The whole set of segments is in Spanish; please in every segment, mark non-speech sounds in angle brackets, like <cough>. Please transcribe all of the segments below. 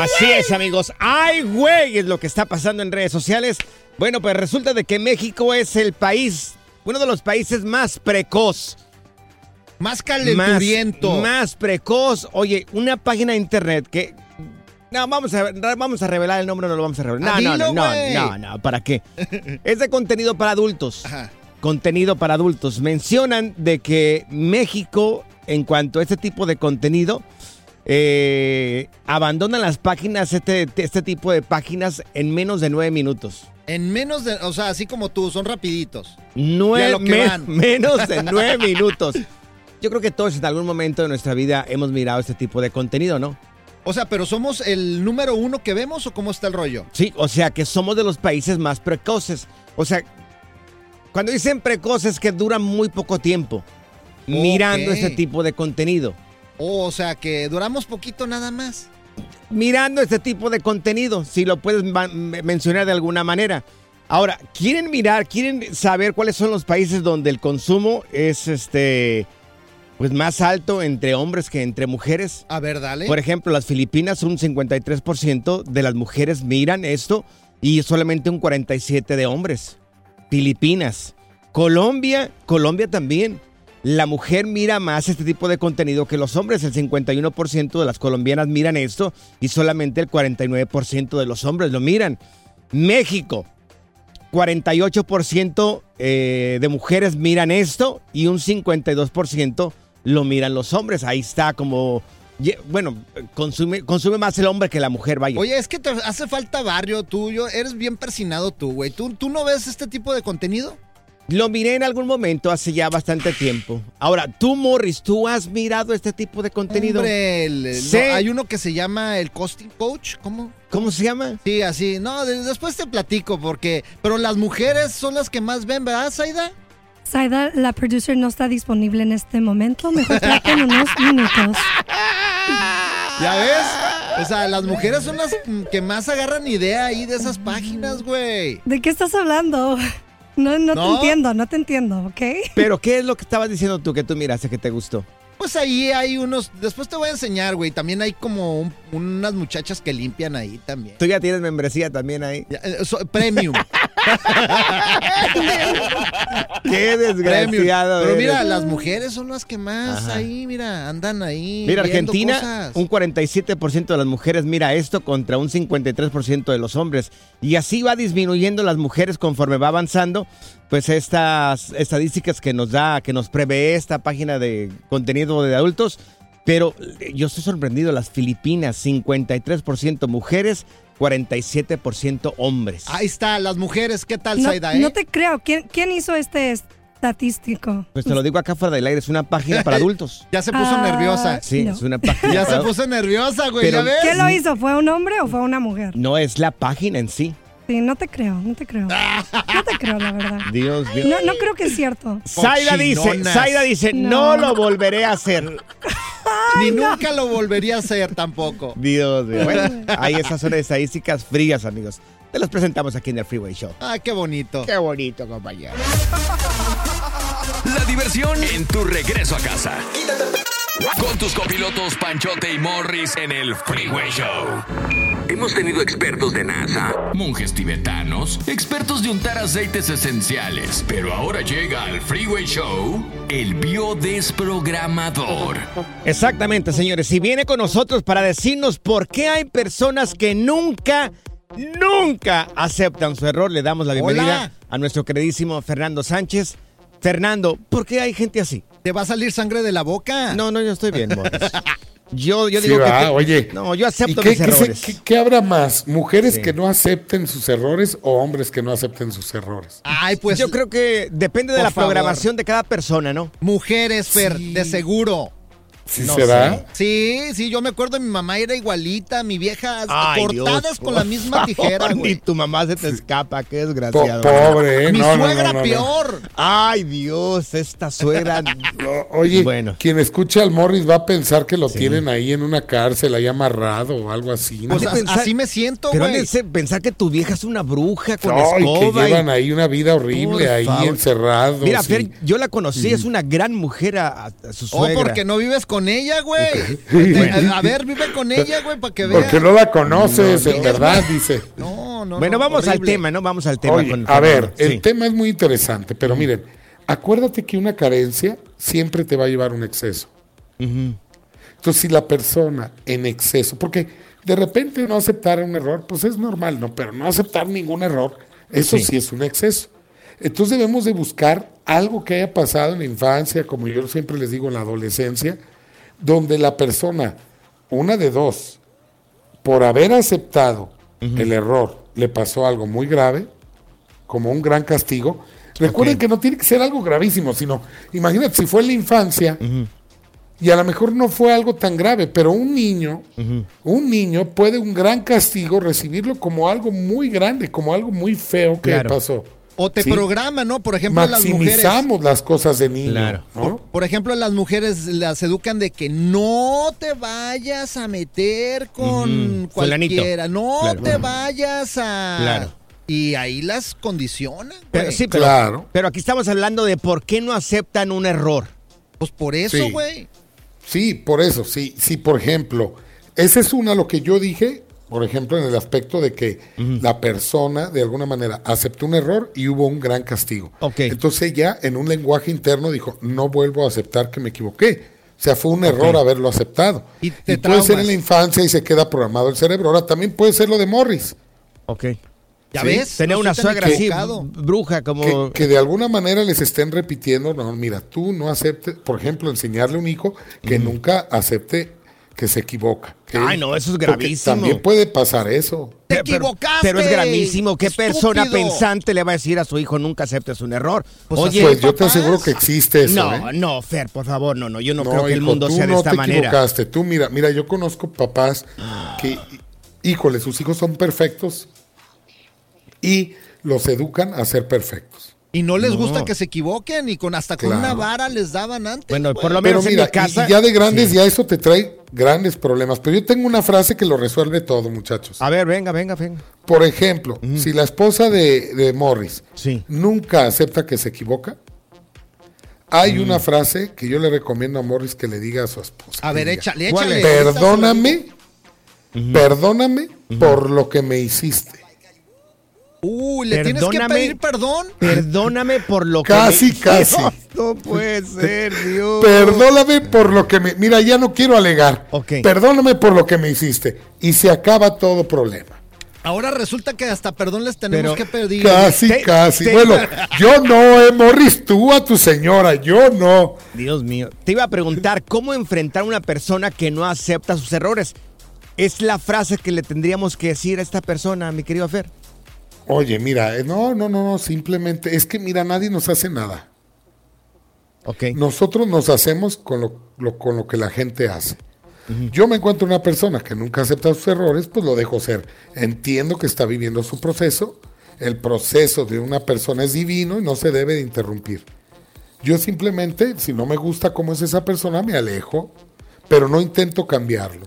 Así es, amigos. ¡Ay, güey! Es lo que está pasando en redes sociales. Bueno, pues resulta de que México es el país, uno de los países más precoz. Más calenturiento. Más, más precoz. Oye, una página de internet que... No, vamos a, vamos a revelar el nombre, no lo vamos a revelar. Ah, No, no, no, güey. no, no, ¿para qué? <laughs> es de contenido para adultos. Ajá. Contenido para adultos. Mencionan de que México, en cuanto a este tipo de contenido, eh, abandonan las páginas, este, este tipo de páginas, en menos de nueve minutos. En menos de, o sea, así como tú, son rapiditos. Nueve, me- <laughs> menos de nueve <laughs> minutos. Yo creo que todos en algún momento de nuestra vida hemos mirado este tipo de contenido, ¿no? O sea, pero somos el número uno que vemos o cómo está el rollo? Sí, o sea que somos de los países más precoces. O sea, cuando dicen precoces que duran muy poco tiempo mirando este tipo de contenido. O sea, que duramos poquito nada más. Mirando este tipo de contenido, si lo puedes mencionar de alguna manera. Ahora, ¿quieren mirar, quieren saber cuáles son los países donde el consumo es este pues más alto entre hombres que entre mujeres? A ver, dale. Por ejemplo, las Filipinas, un 53% de las mujeres miran esto y solamente un 47% de hombres. Filipinas. Colombia, Colombia también. La mujer mira más este tipo de contenido que los hombres. El 51% de las colombianas miran esto y solamente el 49% de los hombres lo miran. México, 48% eh, de mujeres miran esto y un 52% lo miran los hombres. Ahí está como, bueno, consume, consume más el hombre que la mujer, vaya. Oye, es que te hace falta barrio tuyo. Eres bien persinado tú, güey. ¿Tú, ¿Tú no ves este tipo de contenido? Lo miré en algún momento hace ya bastante tiempo. Ahora, tú, Morris, ¿tú has mirado este tipo de contenido? Hombre, el- el- Sí. no, hay uno que se llama el Costing Coach. ¿Cómo? ¿Cómo se llama? Sí, así. No, de- después te platico porque... Pero las mujeres son las que más ven, ¿verdad, Saida? Saida, la producer no está disponible en este momento. Mejor traten unos <laughs> minutos. ¿Ya ves? O sea, las mujeres son las que más agarran idea ahí de esas páginas, güey. ¿De qué estás hablando? No, no, ¿No? te entiendo, no te entiendo, ¿ok? Pero, ¿qué es lo que estabas diciendo tú que tú miraste que te gustó? Pues ahí hay unos... Después te voy a enseñar, güey. También hay como un- unas muchachas que limpian ahí también. Tú ya tienes membresía también ahí. Ya, eh, so- premium. <laughs> Qué desgraciado. Pero mira, eres. las mujeres son las que más Ajá. ahí, mira, andan ahí. Mira, Argentina, cosas. un 47% de las mujeres mira esto contra un 53% de los hombres. Y así va disminuyendo las mujeres conforme va avanzando. Pues estas estadísticas que nos da, que nos prevé esta página de contenido de adultos. Pero eh, yo estoy sorprendido, las Filipinas, 53% mujeres, 47% hombres. Ahí está, las mujeres, ¿qué tal, No, Saida, eh? no te creo. ¿Quién, quién hizo este estatístico? Pues te lo digo acá fuera del aire, es una página para <laughs> adultos. Ya se puso Ah, nerviosa. Sí, No. es una página <laughs> Ya para se puso nerviosa, güey, Pero- ¿ya ves? ¿Quién lo hizo? ¿Fue un hombre o fue una mujer? No es la página en sí. Sí, no te creo, no te creo. No te creo, la verdad. <laughs> Dios mío. No, no creo que es cierto. Zaida dice. Zaida dice, no. No. lo volveré a hacer. Ni nunca lo volvería a hacer tampoco. Dios mío. Bueno, ahí esas son estadísticas frías, amigos. Te las presentamos aquí en el Freeway Show. Ah, qué bonito. Qué bonito, compañero. La diversión en tu regreso a casa. Con tus copilotos Panchote y Morris en el Freeway Show. Hemos tenido expertos de NASA, monjes tibetanos, expertos de untar aceites esenciales, pero ahora llega al Freeway Show el biodesprogramador. Exactamente, señores. Y viene con nosotros para decirnos por qué hay personas que nunca nunca aceptan su error. Le damos la bienvenida Hola. a nuestro queridísimo Fernando Sánchez. Fernando, ¿por qué hay gente así? ¿Te va a salir sangre de la boca? No, no, yo estoy bien, Boris. <laughs> Yo, yo Sí, digo que... va, que- oye. No, yo ¿Y acepto qué, mis qué errores. qué- qué habrá más? ¿Mujeres Sí. que no acepten sus errores o hombres que no acepten sus errores? Ay, pues yo creo que depende de la favor. programación de cada persona, ¿no? mujeres, Fer, Sí. de seguro. ¿Sí No será? sé. Sí, sí, yo me acuerdo, mi mamá era igualita, mi vieja, Ay, cortadas Dios, con la misma tijera, Ni güey. tu mamá se te escapa, qué Po- desgraciado. pobre, ¿eh? Mi No, suegra no, no, no. peor. Ay, Dios, esta suegra. <laughs> No, Oye, Bueno. quien escucha al Morris va a pensar que lo tienen ahí en una cárcel, ahí amarrado o algo así. ¿no? Pues pensar- así me siento, Pero güey. pensar que tu vieja es una bruja con Ay, que escoba. y- llevan ahí una vida Por horrible, ahí favor. encerrados. Mira, y- Fer, yo la conocí, es una gran mujer a, a su Oh, suegra. porque no vives con ella, güey. A, a ver, vive con ella, güey, para que veas. Porque no la conoces, No, en verdad, dice. No, no, Bueno, no, vamos al tema, ¿no? Vamos al tema. Oye, con a ver, el Sí. tema es muy interesante, pero miren, acuérdate que una carencia siempre te va a llevar a un exceso. Entonces, si la persona en exceso, porque de repente no aceptar un error, pues es normal, ¿no? Pero no aceptar ningún error, eso Sí. sí, es un exceso. Entonces debemos de buscar algo que haya pasado en la infancia, como yo siempre les digo, en la adolescencia, donde la persona, una de dos, por haber aceptado el error, le pasó algo muy grave, como un gran castigo. Recuerden que no tiene que ser algo gravísimo, sino, imagínate, si fue en la infancia, y a lo mejor no fue algo tan grave, pero un niño, un niño puede un gran castigo recibirlo como algo muy grande, como algo muy feo que Claro. le pasó. O te Sí. programa, ¿no? Por ejemplo, las mujeres. Maximizamos las cosas de niño. Claro. ¿no? Por ejemplo, las mujeres las educan de que no te vayas a meter con fulanito. cualquiera, no Claro. te vayas a... Claro. Y ahí las condicionan, Pero, sí, pero, Claro. pero aquí estamos hablando de por qué no aceptan un error. Pues por eso, Sí. güey. Sí, por eso, sí, sí, por ejemplo, esa es una lo que yo dije, por ejemplo, en el aspecto de que la persona de alguna manera aceptó un error y hubo un gran castigo. Ok. Entonces ella en un lenguaje interno dijo, no vuelvo a aceptar que me equivoqué. O sea, fue un error haberlo aceptado. Y puede ser en la infancia y se queda programado el cerebro. Ahora también puede ser lo de Morris, Ok. ¿Ya Sí. ves? No una suegra así, bruja, como... que, que de alguna manera les estén repitiendo, no, mira, tú no aceptes, por ejemplo, enseñarle a un hijo que nunca acepte que se equivoca. Ay, no, eso es porque gravísimo. También puede pasar eso. ¡Te equivocaste! Pero es gravísimo. ¿Qué persona pensante le va a decir a su hijo nunca aceptes un error? Pues Oye, pues yo te aseguro que existe eso. no, ¿eh? no, Fer, por favor, no, no. Yo no, creo que el mundo sea de no esta te manera. equivocaste. Tú mira, mira, yo conozco papás que, híjole, sus hijos son perfectos y los educan a ser perfectos. Y no les No. gusta que se equivoquen y con hasta con Claro. una vara les daban antes. Bueno, por lo Pero menos mira, en mi casa. y, ya de grandes Sí. ya eso te trae grandes problemas. Pero yo tengo una frase que lo resuelve todo, muchachos. A ver, venga, venga, venga. Por ejemplo, si la esposa de, de Morris Sí. nunca acepta que se equivoca, hay una frase que yo le recomiendo a Morris que le diga a su esposa. A ver, diga, échale, ¿Cuál échale. Perdóname, perdóname por lo que me hiciste. Uy, le tienes que Perdóname. pedir perdón. Perdóname por lo que. Casi, me- casi. Dios, <laughs> no puede ser, Dios. Perdóname por lo que me... Mira, ya no quiero alegar. Ok. Perdóname por lo que me hiciste. Y se acaba todo problema. Ahora resulta que hasta perdón les tenemos Pero- que pedir. Casi, Te- casi. te- Bueno, <laughs> yo no, eh, Morris, tú a tu señora, yo no. Dios mío. Te iba a preguntar cómo enfrentar a una persona que no acepta sus errores. Es la frase que le tendríamos que decir a esta persona, mi querido Fer. Oye, mira, eh, no, no, no, no, simplemente es que, mira, nadie nos hace nada. Ok. Nosotros nos hacemos con lo, lo- con lo que la gente hace. Yo me encuentro una persona que nunca acepta sus errores, pues lo dejo ser. Entiendo que está viviendo su proceso. El proceso de una persona es divino y no se debe de interrumpir. Yo simplemente, si no me gusta cómo es esa persona, me alejo, pero no intento cambiarlo.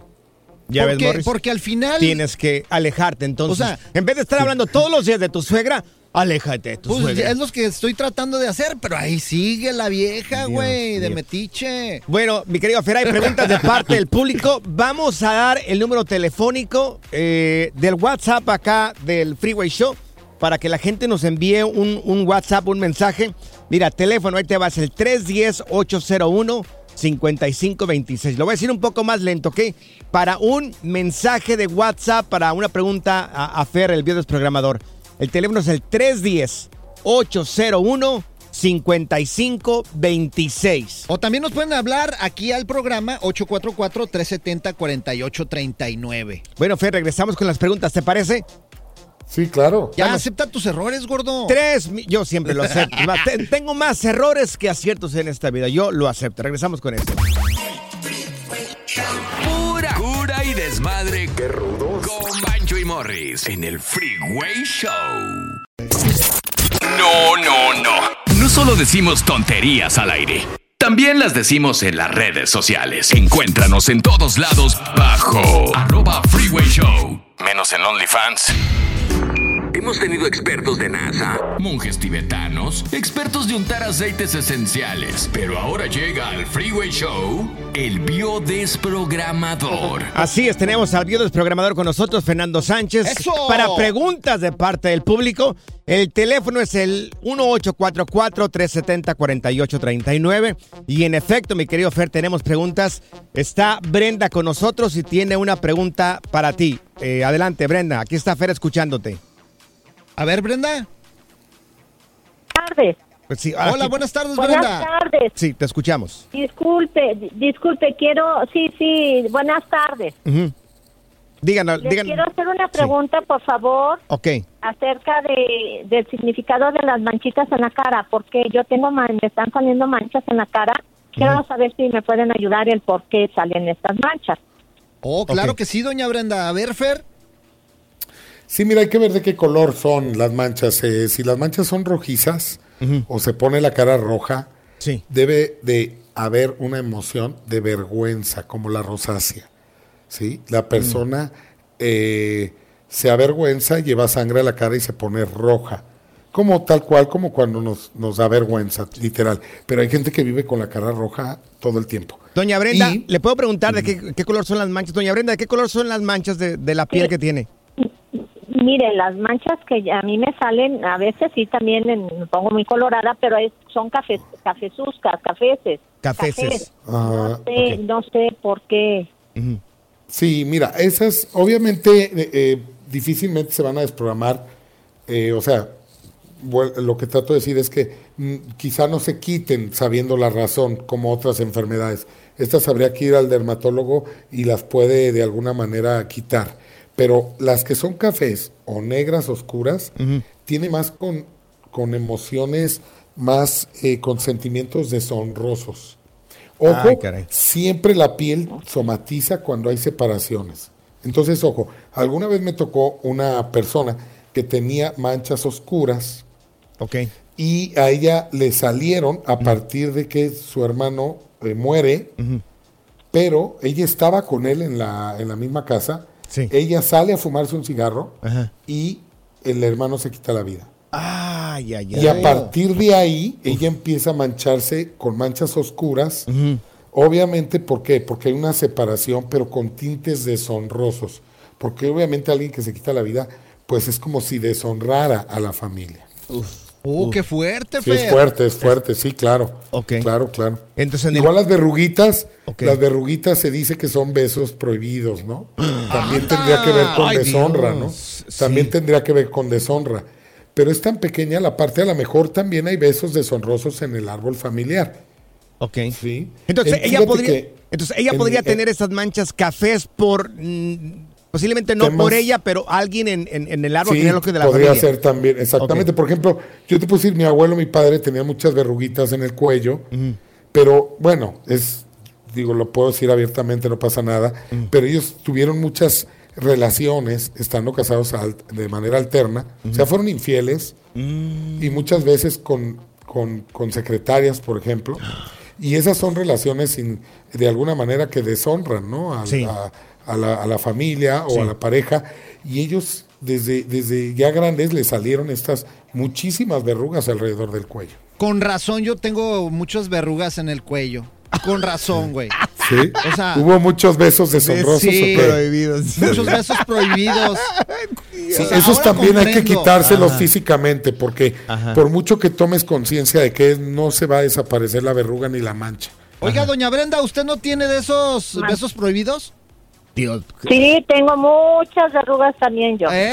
Ya ves, porque, Morris. porque al final. Tienes que alejarte. Entonces, O sea, en vez de estar hablando todos los días de tu suegra, aléjate de tu Pues suegra. es lo que estoy tratando de hacer, pero ahí sigue la vieja, güey, de metiche. Bueno, mi querido Fer, hay preguntas de parte del público. Vamos a dar el número telefónico eh, del WhatsApp acá del Freeway Show para que la gente nos envíe un, un WhatsApp, un mensaje. Mira, teléfono, ahí te vas, el 5526. Lo voy a decir un poco más lento, ¿ok? Para un mensaje de WhatsApp, para una pregunta a, a Fer, el biodesprogramador. El teléfono es el 310-801-5526. O también nos pueden hablar aquí al programa 844-370-4839. Bueno, Fer, regresamos con las preguntas, ¿te parece? Sí, claro. Ya acepta tus errores, gordo. Tres, yo siempre lo acepto. <laughs> Tengo más errores que aciertos en esta vida. Yo lo acepto. Regresamos con esto. Pura cura y desmadre. Qué rudos. Con Bancho y Morris en el Freeway Show. No, no, no. No solo decimos tonterías al aire. También las decimos en las redes sociales. Encuéntranos en todos lados bajo arroba Freeway Show. Menos en OnlyFans. Hemos tenido expertos de NASA, monjes tibetanos, expertos de untar aceites esenciales. Pero ahora llega al Freeway Show el biodesprogramador. Así es, tenemos al biodesprogramador con nosotros, Fernando Sánchez. ¡Eso! Para preguntas de parte del público, el teléfono es el 1844-370-4839. Y en efecto, mi querido Fer, tenemos preguntas. Está Brenda con nosotros y tiene una pregunta para ti. Eh, adelante, Brenda. Aquí está Fer escuchándote. A ver, Brenda. tardes. Pues sí, Hola, buenas tardes, Buenas Brenda. tardes. Sí, te escuchamos. Disculpe, di- disculpe, quiero, sí, sí, buenas tardes. Ujú. Díganos, Les díganos. quiero hacer una pregunta, por favor, Ok. acerca de, del significado de las manchitas en la cara, porque yo tengo, man- me están saliendo manchas en la cara. Quiero saber si me pueden ayudar el por qué salen estas manchas. Oh, claro que sí, doña Brenda. A ver, Fer. Sí, mira, hay que ver de qué color son las manchas. Eh, si las manchas son rojizas o se pone la cara roja, Sí. debe de haber una emoción de vergüenza, como la rosácea. ¿sí? La persona eh, se avergüenza, lleva sangre a la cara y se pone roja. Como tal cual, como cuando nos, nos da vergüenza, literal. Pero hay gente que vive con la cara roja todo el tiempo. Doña Brenda, Y- ¿le puedo preguntar de qué, qué color son las manchas? Doña Brenda, ¿de qué color son las manchas de, de la piel Sí. que tiene? Mire, las manchas que a mí me salen, a veces sí también en- me pongo muy colorada, pero es, son café, cafezuscas, cafeces. Cafeces. Ah, No sé, no sé por qué. Sí, mira, esas obviamente eh, eh, difícilmente se van a desprogramar. eh, o sea, lo que trato de decir es que mm, quizá no se quiten sabiendo la razón como otras enfermedades. Estas habría que ir al dermatólogo y las puede de alguna manera quitar. Pero las que son cafés o negras oscuras, tiene más con, con emociones, más eh, con sentimientos deshonrosos. Ojo, Ay, siempre la piel somatiza cuando hay separaciones. Entonces, ojo, alguna vez me tocó una persona que tenía manchas oscuras Ok. y a ella le salieron a partir de que su hermano eh, muere, pero ella estaba con él en la, en la misma casa. Sí. Ella sale a fumarse un cigarro Ajá. y el hermano se quita la vida. Ay, ay, ay. Y a partir de ahí, ella empieza a mancharse con manchas oscuras. Obviamente, ¿por qué? Porque hay una separación, pero con tintes deshonrosos. Porque obviamente alguien que se quita la vida, pues es como si deshonrara a la familia. Oh, qué fuerte, Sí, Fer. es fuerte, es fuerte, sí, claro. Ok. Claro, claro. Entonces, en el- Igual las verruguitas, Ok. las verruguitas se dice que son besos prohibidos, ¿no? También tendría que ver con Ay, deshonra, Dios. ¿no? También Sí. tendría que ver con deshonra. Pero es tan pequeña la parte, a lo mejor también hay besos deshonrosos en el árbol familiar. Ok. Sí. Entonces, Eh, ella fíjate podría, que entonces ella en- podría eh, tener esas manchas cafés por. mm, posiblemente no Temas- por ella, pero alguien en, en- en el árbol Sí, genealógico de la podría familia. ser también, exactamente. Por ejemplo, yo te puedo decir, mi abuelo, mi padre tenía muchas verruguitas en el cuello, pero bueno, es, digo, lo puedo decir abiertamente, no pasa nada, pero ellos tuvieron muchas relaciones estando casados de manera alterna, o sea, fueron infieles y muchas veces con, con, con secretarias, por ejemplo, y esas son relaciones sin- de alguna manera que deshonran, ¿no? A, Sí. a- a la, a la familia o Sí. a la pareja y ellos desde, desde ya grandes les salieron estas muchísimas verrugas alrededor del cuello. Con razón, yo tengo muchas verrugas en el cuello. Con razón, güey. ¿Sí? O sea, Hubo muchos besos deshonrosos. sí. Prohibidos. Muchos besos prohibidos. Sí, O sea, esos ahora también hay que quitárselos físicamente porque Ajá. por mucho que tomes conciencia de que no se va a desaparecer la verruga ni la mancha. Oiga, doña Brenda, ¿usted no tiene de esos besos prohibidos? Tío, Sí, tengo muchas arrugas también yo. ¿Eh?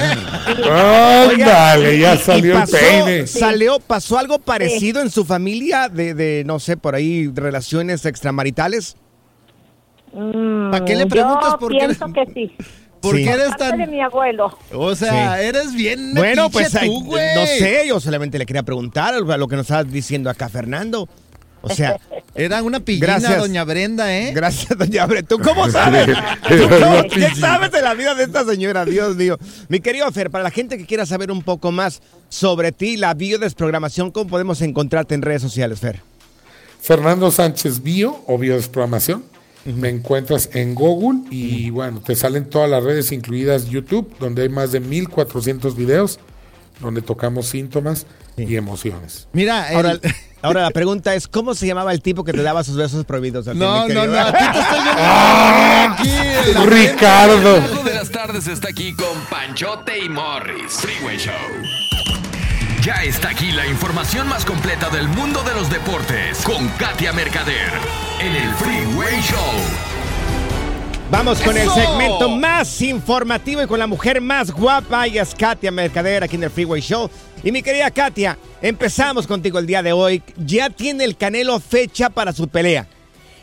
Ándale, ya salió el peine. Salió, pasó algo parecido en su familia de, de, no sé, por ahí, relaciones extramaritales. Mm, ¿Para qué le preguntas yo por qué? pienso que sí. ¿Por Sí. qué eres Parte de tan...? mi abuelo. O sea, Sí. eres bien Bueno, pues tú, no sé, yo solamente le quería preguntar a lo que nos estabas diciendo acá, Fernando. O sea, Era una pillina, Gracias. doña Brenda, ¿eh? gracias, doña Bre. ¿Tú cómo sabes? ¿Tú Era cómo- una ¿Qué sabes de la vida de esta señora? Dios mío. Mi querido Fer, para la gente que quiera saber un poco más sobre ti, la biodesprogramación, ¿cómo podemos encontrarte en redes sociales, Fer? Fernando Sánchez Bio o Biodesprogramación. Me encuentras en Google y bueno, te salen todas las redes, incluidas YouTube, donde hay más de 1400 videos donde tocamos síntomas y emociones. Mira, el- Ahora, la pregunta es, ¿cómo se llamaba el tipo que te daba sus besos prohibidos? a ti, No, no, no, a ti te estoy Ah, aquí. Ricardo. El de las tardes está aquí con Panchote y Morris. Freeway Show. Ya está aquí la información más completa del mundo de los deportes con Katia Mercader en el Freeway Show. Vamos con el segmento más informativo y con la mujer más guapa, ella es Katia Mercader aquí en el Freeway Show. Y mi querida Katia, empezamos contigo el día de hoy. Ya tiene el Canelo fecha para su pelea.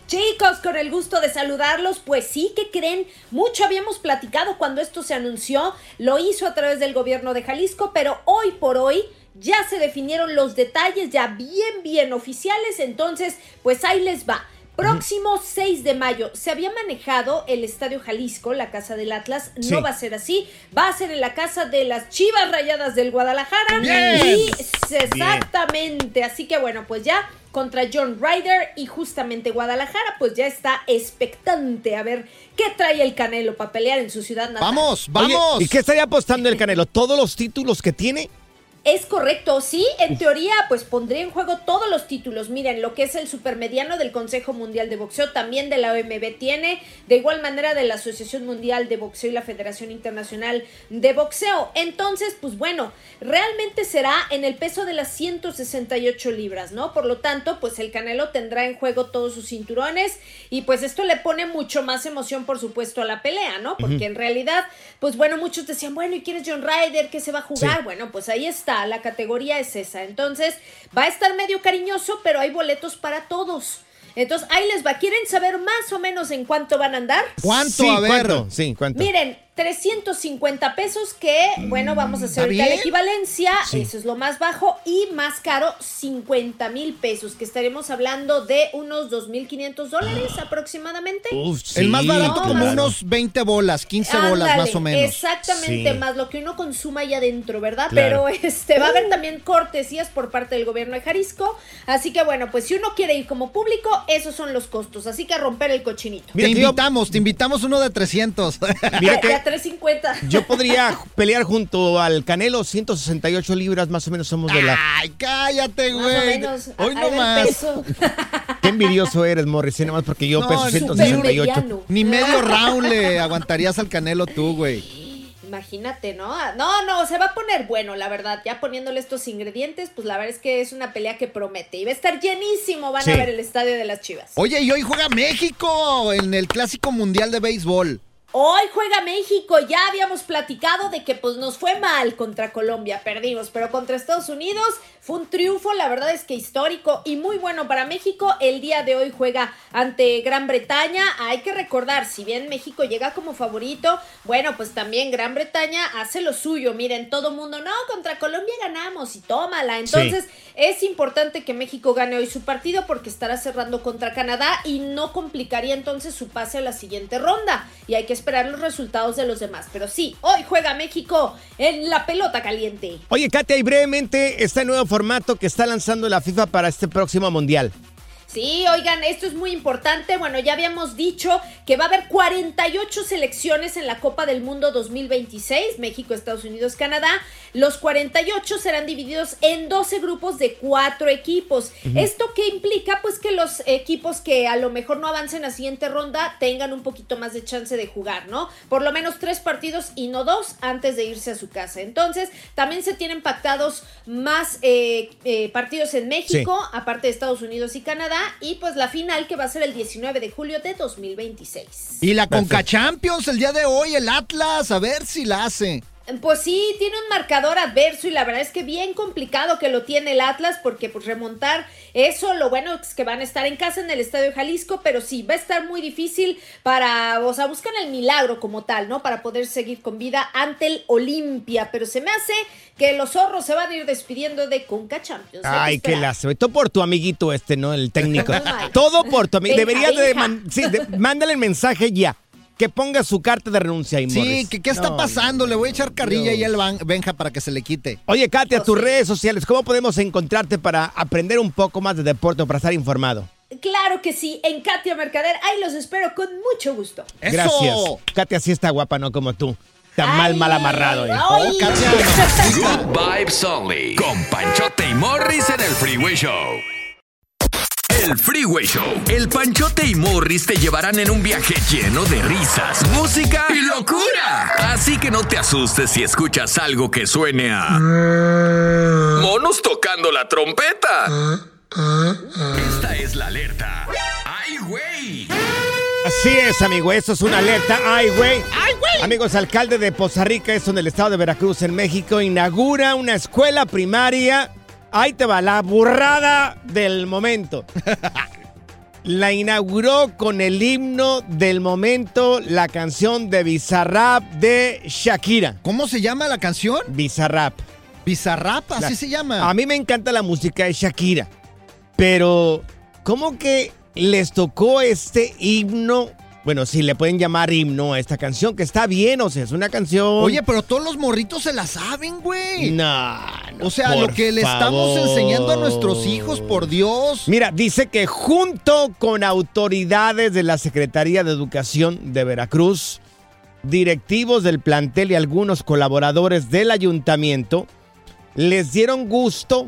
Chicos, con el gusto de saludarlos, pues sí que creen, mucho habíamos platicado cuando esto se anunció, lo hizo a través del gobierno de Jalisco, pero hoy por hoy ya se definieron los detalles ya bien, bien oficiales, entonces pues ahí les va. Próximo 6 de mayo, se había manejado el Estadio Jalisco, la casa del Atlas, Sí. no va a ser así, va a ser en la casa de las Chivas Rayadas del Guadalajara Bien. y exactamente, así que bueno, pues ya contra John Ryder y justamente Guadalajara, pues ya está expectante a ver qué trae el Canelo para pelear en su ciudad natal. Vamos, Oye, vamos. ¿Y qué estaría apostando el <laughs> Canelo? ¿Todos los títulos que tiene? Es correcto, sí, en teoría pues pondría en juego todos los títulos. Miren, lo que es el supermediano del Consejo Mundial de Boxeo, también de la OMB tiene, de igual manera de la Asociación Mundial de Boxeo y la Federación Internacional de Boxeo. Entonces, pues bueno, realmente será en el peso de las 168 libras, ¿no? Por lo tanto, pues el Canelo tendrá en juego todos sus cinturones y pues esto le pone mucho más emoción, por supuesto, a la pelea, ¿no? Porque en realidad, pues bueno, muchos decían, bueno, ¿y quién es John Ryder? ¿Qué se va a jugar? Sí. Bueno, pues ahí está, la categoría es esa. Entonces, va a estar medio cariñoso, pero hay boletos para todos. Entonces, ahí les va. ¿Quieren saber más o menos en cuánto van a andar? ¿Cuánto? Sí, a ver. ¿cuánto? Sí, ¿cuánto? Miren, 350 pesos que, bueno, vamos a hacer ¿Está ahorita la equivalencia, Sí. eso es lo más bajo, y más caro, 50 mil pesos, que estaremos hablando de unos 2.500 dólares aproximadamente. Uf, el más barato No, como más- unos 20 bolas, 15 bolas más o menos. Exactamente, Sí. más lo que uno consuma ahí adentro, ¿verdad? Claro. Pero este va a haber también cortesías por parte del gobierno de Jalisco. Así que bueno, pues si uno quiere ir como público, esos son los costos. Así que a romper el cochinito. Mira, te invitamos, te invitamos uno de 300. Mira que <laughs> 350. yo <laughs> podría pelear junto al Canelo 168 libras, más o menos somos de la... Ay, cállate, Más o güey. menos. Hoy no más. <laughs> Qué envidioso eres, Morris, nada más porque yo No, peso es 168. Supermediano. Ni medio <laughs> round le aguantarías al Canelo tú, güey. Imagínate, ¿no? No, no, se va a poner bueno, la verdad. Ya poniéndole estos ingredientes, pues la verdad es que es una pelea que promete. Y va a estar llenísimo, van Sí. a ver el estadio de las Chivas. Oye, y hoy juega México en el Clásico Mundial de Béisbol. Hoy juega México, ya habíamos platicado de que pues nos fue mal contra Colombia, perdimos, pero contra Estados Unidos fue un triunfo, la verdad es que histórico y muy bueno para México. El día de hoy juega ante Gran Bretaña. Hay que recordar, si bien México llega como favorito, bueno, pues también Gran Bretaña hace lo suyo. Miren, todo mundo, no, contra Colombia ganamos y tómala. Entonces, es importante que México gane hoy su partido porque estará cerrando contra Canadá y no complicaría entonces su pase a la siguiente ronda. Y hay que esperar los resultados de los demás. Pero sí, hoy juega México en la pelota caliente. Oye, Katia, y brevemente está el nuevo formato que está lanzando la FIFA para este próximo Mundial. Sí, oigan, esto es muy importante. Bueno, ya habíamos dicho que va a haber 48 selecciones en la Copa del Mundo 2026, México, Estados Unidos, Canadá. Los 48 serán divididos en 12 grupos de cuatro equipos. ¿Esto qué implica? Pues que los equipos que a lo mejor no avancen a siguiente ronda tengan un poquito más de chance de jugar, ¿no? Por lo menos tres partidos y no dos antes de irse a su casa. Entonces, también se tienen pactados más eh, eh, partidos en México, aparte de Estados Unidos y Canadá, y pues la final que va a ser el 19 de julio de 2026. Y la Conca Champions el día de hoy, el Atlas, a ver si la hace. Pues sí, tiene un marcador adverso y la verdad es que bien complicado que lo tiene el Atlas porque pues remontar eso, lo bueno es que van a estar en casa en el Estadio Jalisco, pero sí, va a estar muy difícil para, o sea, buscan el milagro como tal, ¿no? Para poder seguir con vida ante el Olimpia, pero se me hace que los zorros se van a ir despidiendo de Conca Champions. Ay, qué lástima. Todo por tu amiguito este, ¿no? El técnico. <laughs> Todo por tu amigo. Benja, Debería de, man- sí, de- mándale el mensaje ya. Que ponga su carta de renuncia ahí, Sí, Morris. ¿qué, qué está No, pasando? Le voy a echar carrilla ahí al Ban- Benja para que se le quite. Oye, Katia, tus sí. redes sociales, ¿cómo podemos encontrarte para aprender un poco más de deporte o para estar informado? Claro que sí, en Katia Mercader, ahí los espero con mucho gusto. ¡Eso! Gracias. Katia sí está guapa, no como tú. Está mal, Ay, mal amarrado. ¿eh? ay. Oh, Katia. <laughs> Good Vibes Only. Con Panchote y Morris en el Freeway Show. El Freeway Show. El Panchote y Morris te llevarán en un viaje lleno de risas, música y locura. Así que no te asustes si escuchas algo que suene a. Monos tocando la trompeta. Esta es la alerta. ¡Ay, güey! Así es, amigo. Esto es una alerta. ¡Ay, güey! ¡Ay, güey! Amigos, alcalde de Poza Rica, esto en el estado de Veracruz, en México, inaugura una escuela primaria. Ahí te va, la burrada del momento. La inauguró con el himno del momento, la canción de Bizarrap de Shakira. ¿Cómo se llama la canción? Bizarrap. Bizarrap, así La- se llama. A mí me encanta la música de Shakira, pero ¿cómo que les tocó este himno? Bueno, si le pueden llamar himno a esta canción, que está bien, o sea, es una canción... Oye, pero todos los morritos se la saben, güey. no, no, o sea, por lo que le estamos enseñando a nuestros hijos, por Dios. Mira, dice que junto con autoridades de la Secretaría de Educación de Veracruz, directivos del plantel y algunos colaboradores del ayuntamiento, les dieron gusto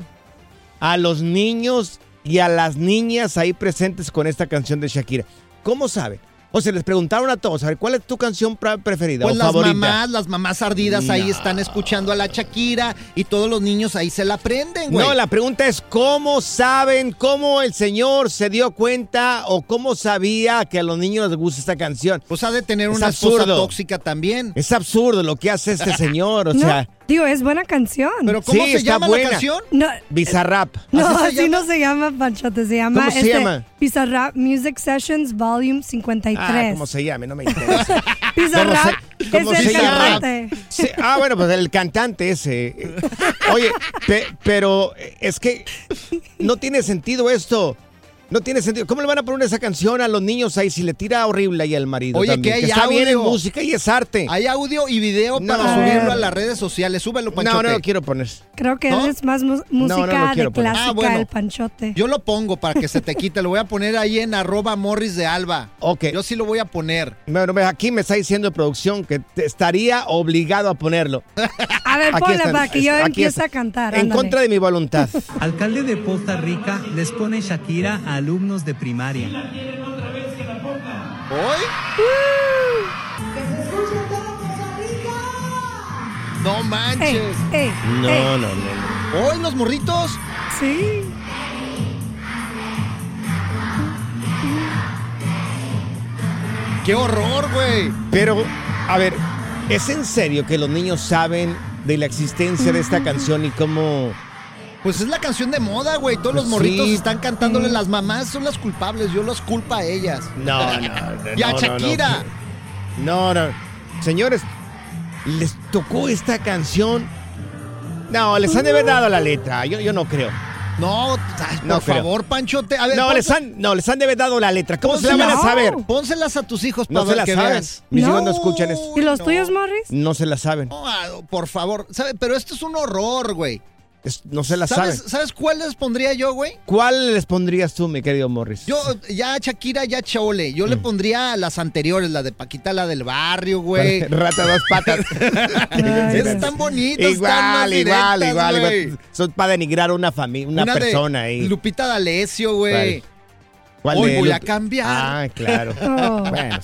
a los niños y a las niñas ahí presentes con esta canción de Shakira. ¿Cómo saben? O sea, les preguntaron a todos, a ver, ¿cuál es tu canción preferida Pues o las favorita? mamás, las mamás ardidas ahí están escuchando a la Shakira y todos los niños ahí se la aprenden, güey. No, la pregunta es cómo saben, cómo el señor se dio cuenta o cómo sabía que a los niños les gusta esta canción. Pues ha de tener Es una esposa absurdo. tóxica también. Es absurdo lo que hace este señor, o <laughs> No, sea, digo, es buena canción. Pero ¿cómo Sí, se llama buena. la canción? no, Bizarrap. <laughs> no, ¿Así así llama? no se llama Panchote, se llama ¿Cómo se este, llama? Bizarrap Music Sessions Volume 53. Ah, como se llame, no me interesa. <laughs> Bizarrap ¿Cómo se- cómo es se el llama? cantante. Sí, ah, bueno, pues el cantante ese. Eh, Oye, pe- pero es que no tiene sentido esto. No tiene sentido. ¿Cómo le van a poner esa canción a los niños ahí si le tira horrible ahí al marido? Oye, también? que hay está bien en música y es arte. Hay audio y video No. para subirlo a las redes sociales. Súbelo, no, Panchote. no lo quiero poner. Creo que ¿No? es más música no de quiero poner. clásica, Ah, bueno. el Panchote. Yo lo pongo para que se te quite. Lo voy a poner ahí en arroba morris de alba. Ok. Yo sí lo voy a poner. Bueno, aquí me está diciendo producción que te- estaría obligado a ponerlo. A ver, ponle para que yo aquí empiece está. a cantar. En ándale. contra de mi voluntad. Alcalde de Poza Rica les pone Shakira a alumnos de primaria. ¿Hoy? No Ey, manches. ey, No, ey, no, no. no. ¿Hoy los morritos? Sí. ¡Qué horror, güey! Pero, a ver, ¿es en serio que los niños saben de la existencia de esta canción y cómo... Pues es la canción de moda, güey. Todos los morritos sí. están cantándole. Las mamás son las culpables. Yo las culpo a ellas. <laughs> No, no, Y a no, no, Shakira. No, no. Señores, les tocó esta canción. No, les han de haber dado la letra. Yo, yo no creo. No, ay, por No creo. favor, Panchote. A ver, No, ponse- les han, no, les han de haber dado la letra. ¿Cómo se la van a No. saber? Pónselas a tus hijos para No se ver la que saben. Mis No. hijos no escuchan esto. ¿Y los no. tuyos, Morris? No se la saben. No, ah, por favor. ¿Sabe? Pero esto es un horror, güey. Es- no se la ¿Sabes, saben. ¿Sabes cuál les pondría yo, güey? ¿Cuál les pondrías tú, mi querido Morris? Yo, ya Shakira, ya Chaole. Yo Mm. le pondría las anteriores, la de Paquita, la del barrio, güey. <laughs> Rata dos patas. <laughs> Bonitas, están más igual, igual, directas, igual, güey. igual. Son para denigrar a una familia, una, persona ahí. Lupita D'Alessio, güey. ¿Cuál Hoy de voy a cambiar. Ah, claro. <laughs> Oh. Bueno,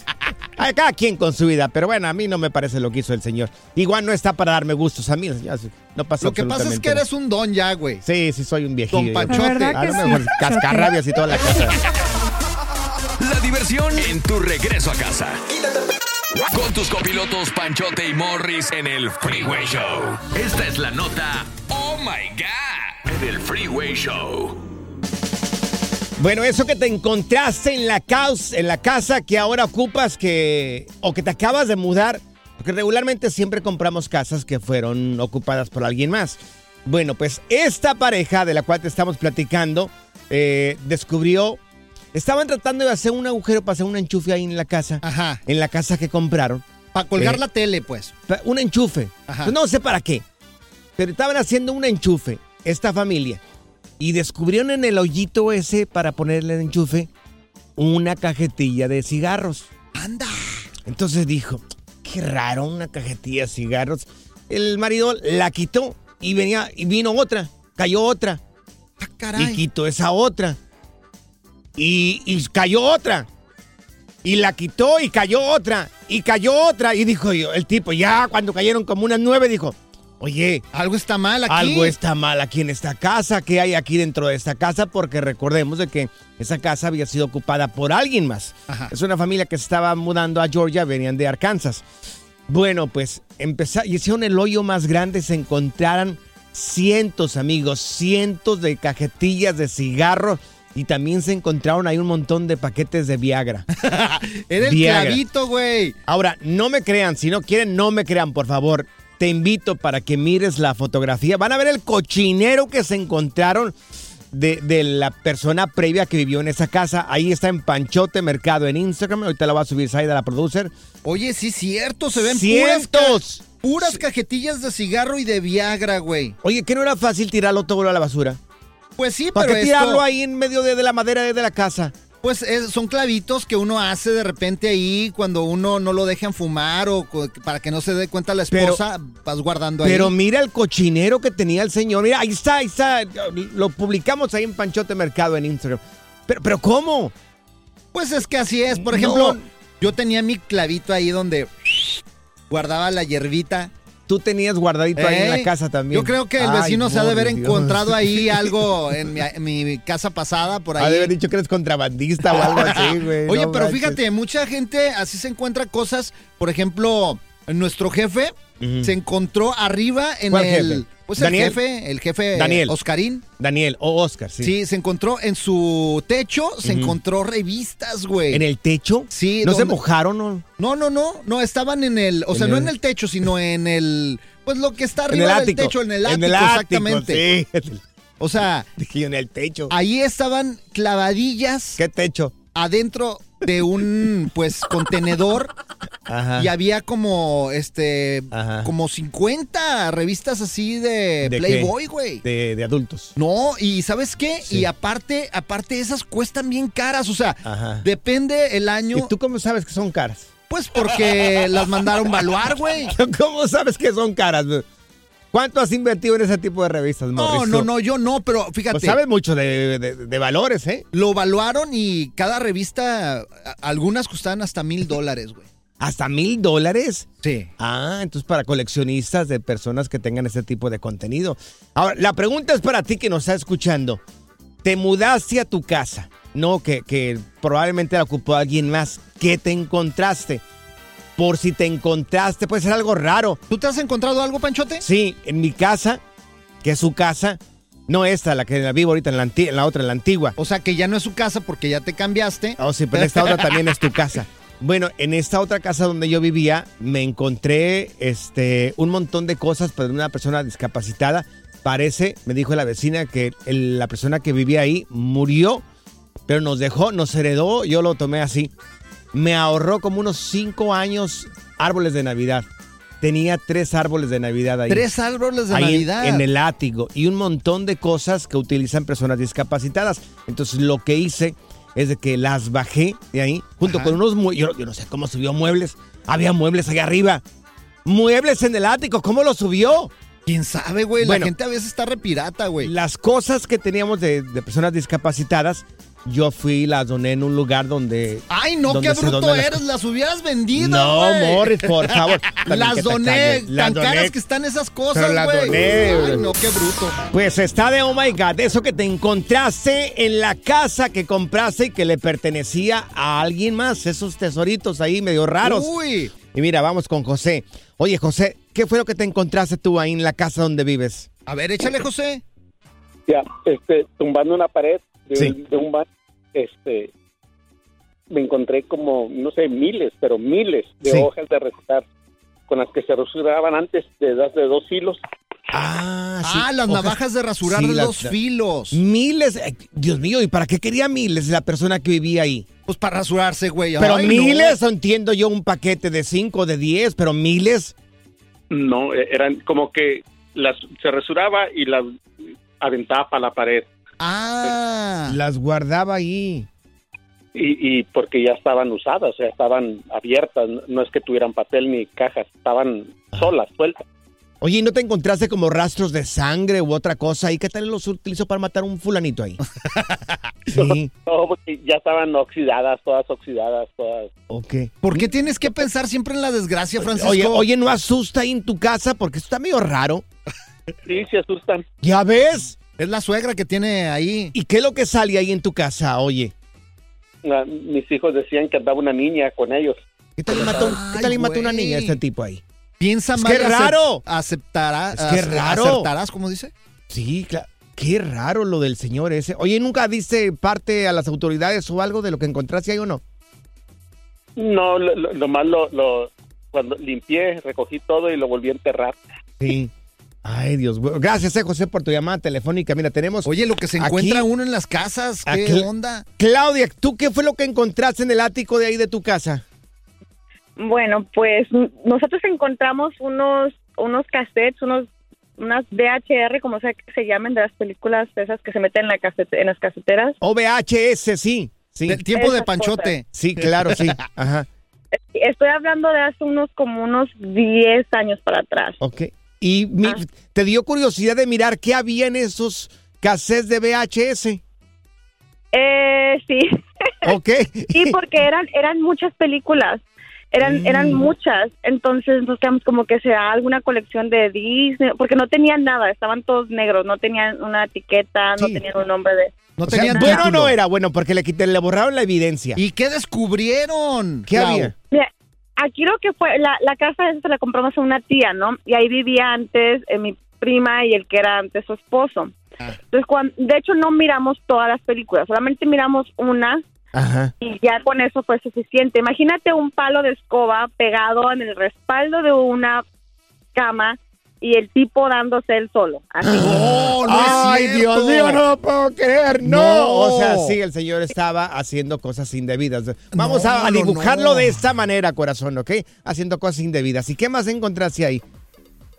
a cada quien con su vida, pero bueno, a mí no me parece lo que hizo el señor. Igual no está para darme gustos a mí, ya no pasa Lo que pasa es que eres un don ya, güey. Sí, sí, soy un viejillo. Don verdad A lo sí, mejor cascarrabias y toda la casa. La diversión en tu regreso a casa. Con tus copilotos Panchote y Morris en el Freeway Show. Esta es la nota Oh My God en el Freeway Show. Bueno, eso que te encontraste en la, en la casa que ahora ocupas que o que te acabas de mudar, porque regularmente siempre compramos casas que fueron ocupadas por alguien más. Bueno, pues esta pareja de la cual te estamos platicando eh, descubrió, estaban tratando de hacer un agujero para hacer un enchufe ahí en la casa, Ajá. en la casa que compraron. Para colgar Eh, la tele, pues. Un enchufe. Ajá. Pues no sé para qué. Pero estaban haciendo un enchufe, esta familia. Y descubrieron en el hoyito ese para ponerle el enchufe una cajetilla de cigarros. Anda. Entonces dijo, qué raro, una cajetilla de cigarros. El marido la quitó y venía y vino otra, cayó otra Ah, y caray. quitó esa otra. Y, y cayó otra. Y la quitó y cayó otra. Y cayó otra. Y dijo yo, el tipo, ya cuando cayeron como unas nueve, dijo, oye, Algo está mal aquí. algo está mal aquí en esta casa. ¿Qué hay aquí dentro de esta casa? Porque recordemos de que esa casa había sido ocupada por alguien más. Ajá. Es una familia que se estaba mudando a Georgia, venían de Arkansas. Bueno, pues empezaron, hicieron el hoyo más grande, se encontraron cientos, amigos, cientos de cajetillas de cigarros y también se encontraron ahí un montón de paquetes de Viagra. <laughs> Era el Viagra. clavito, güey. Ahora, no me crean, si no quieren, no me crean, por favor. Te invito para que mires la fotografía. Van a ver el cochinero que se encontraron de, de la persona previa que vivió en esa casa. Ahí está en Panchote Mercado en Instagram. Ahorita la va a subir Saida, la producer. Oye, sí, cierto. Se ven puras, ¡Cientos! ca- puras cajetillas de cigarro y de Viagra, güey. Oye, ¿que no era fácil tirarlo todo a la basura? Pues sí, ¿Para pero qué tirarlo ahí en medio de, de la madera de la casa? Pues es- son clavitos que uno hace de repente ahí cuando uno no lo dejan fumar o para que no se dé cuenta la Pero- esposa, vas guardando Pero ahí. mira el cochinero que tenía el señor. Mira, ahí está, ahí está. Lo publicamos ahí en Panchote Mercado en Instagram. Pero, pero ¿cómo? Pues es que así es. Por ejemplo, No. yo tenía mi clavito ahí donde guardaba la hierbita. Tú tenías guardadito ahí en la casa también. Yo creo que el Ay, vecino se ha de haber Dios. encontrado ahí <laughs> algo en mi, en mi casa pasada por ahí. Ha de haber dicho que eres contrabandista o algo así, güey. Oye, no pero manches. fíjate, mucha gente así se encuentra cosas. Por ejemplo, nuestro jefe se encontró arriba en ¿Cuál el. jefe? Pues el ¿Daniel? jefe, el jefe Daniel. Oscarín. Daniel o Oscar, sí. Sí. se encontró en su techo, se encontró revistas, güey. ¿En el techo? Sí, ¿No se donde- mojaron? No? No, no, no, no, estaban en el, o sea, En no el- en el techo, sino en el, pues lo que está arriba el del techo, en el ático, En el ático, exactamente. sí. O sea, <laughs> en el techo. ahí estaban clavadillas ¿Qué techo? adentro de un, pues, contenedor Ajá. y había como, este, Ajá. como 50 revistas así de, ¿De Playboy, güey. De, de adultos. No, y ¿sabes qué? Sí. Y aparte, aparte esas cuestan bien caras, o sea, Ajá. depende el año, ¿Y tú cómo sabes que son caras? pues porque las mandaron valuar, güey. <laughs> ¿Cómo sabes que son caras? güey? ¿Cuánto has invertido en ese tipo de revistas, No, Morris? no, tú? no, yo no, pero fíjate. Pues sabes mucho de, de- de valores, ¿eh? Lo evaluaron y cada revista, algunas costaban hasta mil dólares, güey. ¿Hasta mil dólares? Sí. Ah, entonces para coleccionistas de personas que tengan este tipo de contenido. Ahora, la pregunta es para ti que nos está escuchando. Te mudaste a tu casa, no que, que probablemente la ocupó alguien más. ¿Qué te encontraste? Por si te encontraste, puede ser algo raro. ¿Tú te has encontrado algo, Panchote? Sí, en mi casa, que es su casa, no esta, la que la vivo ahorita en la, anti- en la otra, en la antigua. O sea, que ya no es su casa porque ya te cambiaste. Oh, sí, pero esta otra también es tu casa. <laughs> Bueno, en esta otra casa donde yo vivía, me encontré este, un montón de cosas para una persona discapacitada. Parece, me dijo la vecina, que el- la persona que vivía ahí murió, pero nos dejó, nos heredó, yo lo tomé así. Me ahorró como unos cinco años árboles de Navidad. tenía tres árboles de Navidad ahí. Tres árboles de ahí en- Navidad. En, el ático y un montón de cosas que utilizan personas discapacitadas. Entonces lo que hice es de que las bajé de ahí junto Ajá. con unos muebles. Yo, yo no sé cómo subió muebles. Había muebles allá arriba. Muebles en el ático. ¿Cómo lo subió? ¿Quién sabe, güey? Bueno. la gente a veces está repirata, güey. Las cosas que teníamos de, de personas discapacitadas, yo fui y las doné en un lugar donde. Ay, no, donde qué bruto las eres. Las hubieras vendido, No, güey. Morris, por favor. <laughs> Las doné. Las Tan doné. caras que están esas cosas, Pero las güey. doné. Ay, no, qué bruto. Pues está de oh my god, eso que te encontraste en la casa que compraste y que le pertenecía a alguien más, esos tesoritos ahí medio raros. Uy. Y mira, vamos con José. Oye, José, ¿qué fue lo que te encontraste tú ahí en la casa donde vives? A ver, échale, José. Ya, este, tumbando una pared de, Sí. un, de un baño, este, me encontré como, no sé, miles, pero miles de Sí. hojas de recetar con las que se rasuraban antes de das de dos hilos. Ah, sí. Ah, las hojas- navajas de rasurar Sí, de las- dos filos. Miles, eh, Dios mío, ¿y para qué quería miles la persona que vivía ahí? Pues para rasurarse, güey. Pero Ay, no. miles, o entiendo yo un paquete de cinco, de diez, pero miles. No, eh, eran como que las se rasuraba y las aventaba para la pared. Ah. Las guardaba ahí. Y, y porque ya estaban usadas, o sea, estaban abiertas, no- es que tuvieran papel ni cajas, estaban solas, sueltas. Oye, ¿y no te encontraste como rastros de sangre u otra cosa? ¿Y qué tal los utilizó para matar un fulanito ahí? <laughs> Sí, <laughs> No, porque ya estaban oxidadas, todas oxidadas, todas. ok. ¿Por qué tienes que pensar siempre en la desgracia, Francisco? Oye, oye, ¿no asusta ahí en tu casa? Porque esto está medio raro. Sí, se asustan. ¿Ya ves? Es la suegra que tiene ahí. ¿Y qué es lo que sale ahí en tu casa, oye? Ah, Mis hijos decían que andaba una niña con ellos. ¿Qué tal le mató, ¿qué tal una niña a este tipo ahí? Piensa Es mal. que y acep- raro. Aceptará. Es que ace- raro. Acertarás, ¿cómo dice? Sí, claro. Qué raro lo del señor ese. Oye, ¿nunca diste parte a las autoridades o algo de lo que encontraste ahí o no? No, lo, lo, lo más lo, lo- cuando limpié, recogí todo y lo volví a enterrar. Sí. <laughs> Ay, Dios. Gracias, eh, José, por tu llamada telefónica. Mira, tenemos... Oye, lo que se Aquí- encuentra uno en las casas, ¿qué Aquí- onda? Claudia, ¿tú qué fue lo que encontraste en el ático de ahí de tu casa? Bueno, pues nosotros encontramos unos unos cassettes, unos unas VHR, como sea que se llamen, de las películas esas que se meten en, la casete- en las caseteras. O VHS, sí. sí. Del tiempo de Panchote. Sí, claro, sí. Ajá. Estoy hablando de hace unos como unos 10 años para atrás. Ok. ¿Y mi- Ah. te dio curiosidad de mirar qué había en esos cassettes de VHS? Eh, sí. <laughs> Ok. Sí, porque eran eran muchas películas. Eran eran Mm. muchas. Entonces nos quedamos como que sea alguna colección de Disney, porque no tenían nada, estaban todos negros, no tenían una etiqueta, no tenían un nombre de No tenían bueno no era bueno porque le, quité, le borraron la evidencia. ¿Y qué descubrieron? ¿Qué había? Mira, aquí lo que fue, la, la casa esa se la compramos a una tía, ¿no? Y ahí vivía antes eh, mi prima y el que era antes su esposo. Ah. Entonces, cuando, de hecho, no miramos todas las películas, solamente miramos una Ajá. y ya con eso fue suficiente. Imagínate un palo de escoba pegado en el respaldo de una cama y el tipo dándose él solo. Así. No, no es Ay, cierto. Dios mío, no lo puedo creer. No. No. O sea, sí, el señor estaba haciendo cosas indebidas. Vamos No, a, dibujarlo no. de esta manera, corazón, ¿ok? Haciendo cosas indebidas. ¿Y qué más encontraste ahí?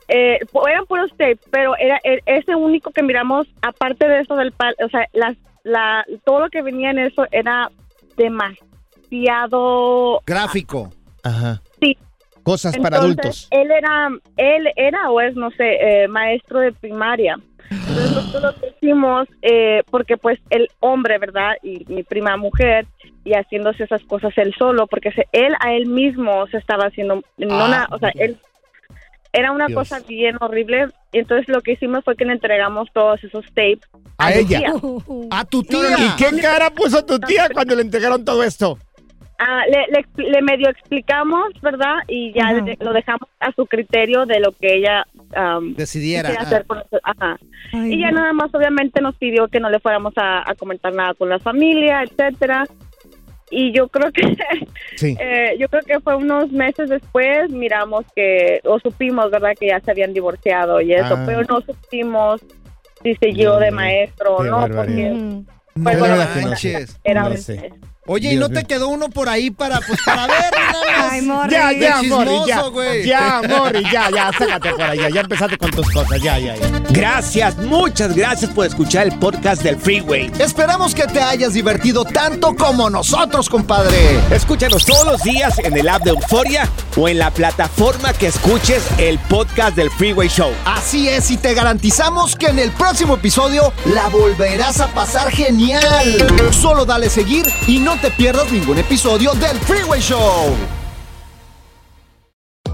Eh, eran puros tapes, pero era e- ese único que miramos, aparte de eso del palo, o sea, las, la, todo lo que venía en eso era demasiado... Gráfico. Ajá. Sí. Cosas para Entonces, adultos. Él era, él era o es, no sé, eh, maestro de primaria. Entonces nosotros lo que hicimos, eh, porque pues el hombre, ¿verdad? Y mi prima mujer, y haciéndose esas cosas él solo, porque se- él a él mismo se estaba haciendo, no Ah. na- o sea, él era una Dios. cosa bien horrible. Y entonces lo que hicimos fue que le entregamos todos esos tapes A mi ella. tía. A tu tía. ¿Y qué cara puso tu tía cuando le entregaron todo esto? Ah, le, le, medio explicamos, ¿verdad? Y ya le- lo dejamos a su criterio de lo que ella am, Decidiera. Ah. hacer con eso. Ajá. Ay, Y ya no. nada más, obviamente, nos pidió que no le fuéramos a, a comentar nada con la familia, etcétera. Y yo creo que, <laughs> Sí. eh, yo creo que fue unos meses después, miramos que, o supimos, ¿verdad? Que ya se habían divorciado y eso, Ah. pero no supimos si siguió de maestro o no, barbaridad. porque Pues, bueno, manches. era No sé. Oye, ¿y no te quedó uno por ahí para, pues, para ver <laughs> nada más? Ay, Morris. Ya, ya, Morris, ya. güey. Ya, ya, ya, sácate por allá. Ya empezaste con tus cosas, ya, ya, ya. Gracias, muchas gracias por escuchar el podcast del Freeway. Esperamos que te hayas divertido tanto como nosotros, compadre. Escúchanos todos los días en el app de Euforia o en la plataforma que escuches el podcast del Freeway Show. Así es, y te garantizamos que en el próximo episodio la volverás a pasar genial. Solo dale seguir y no te pierdas ningún episodio del Freeway Show.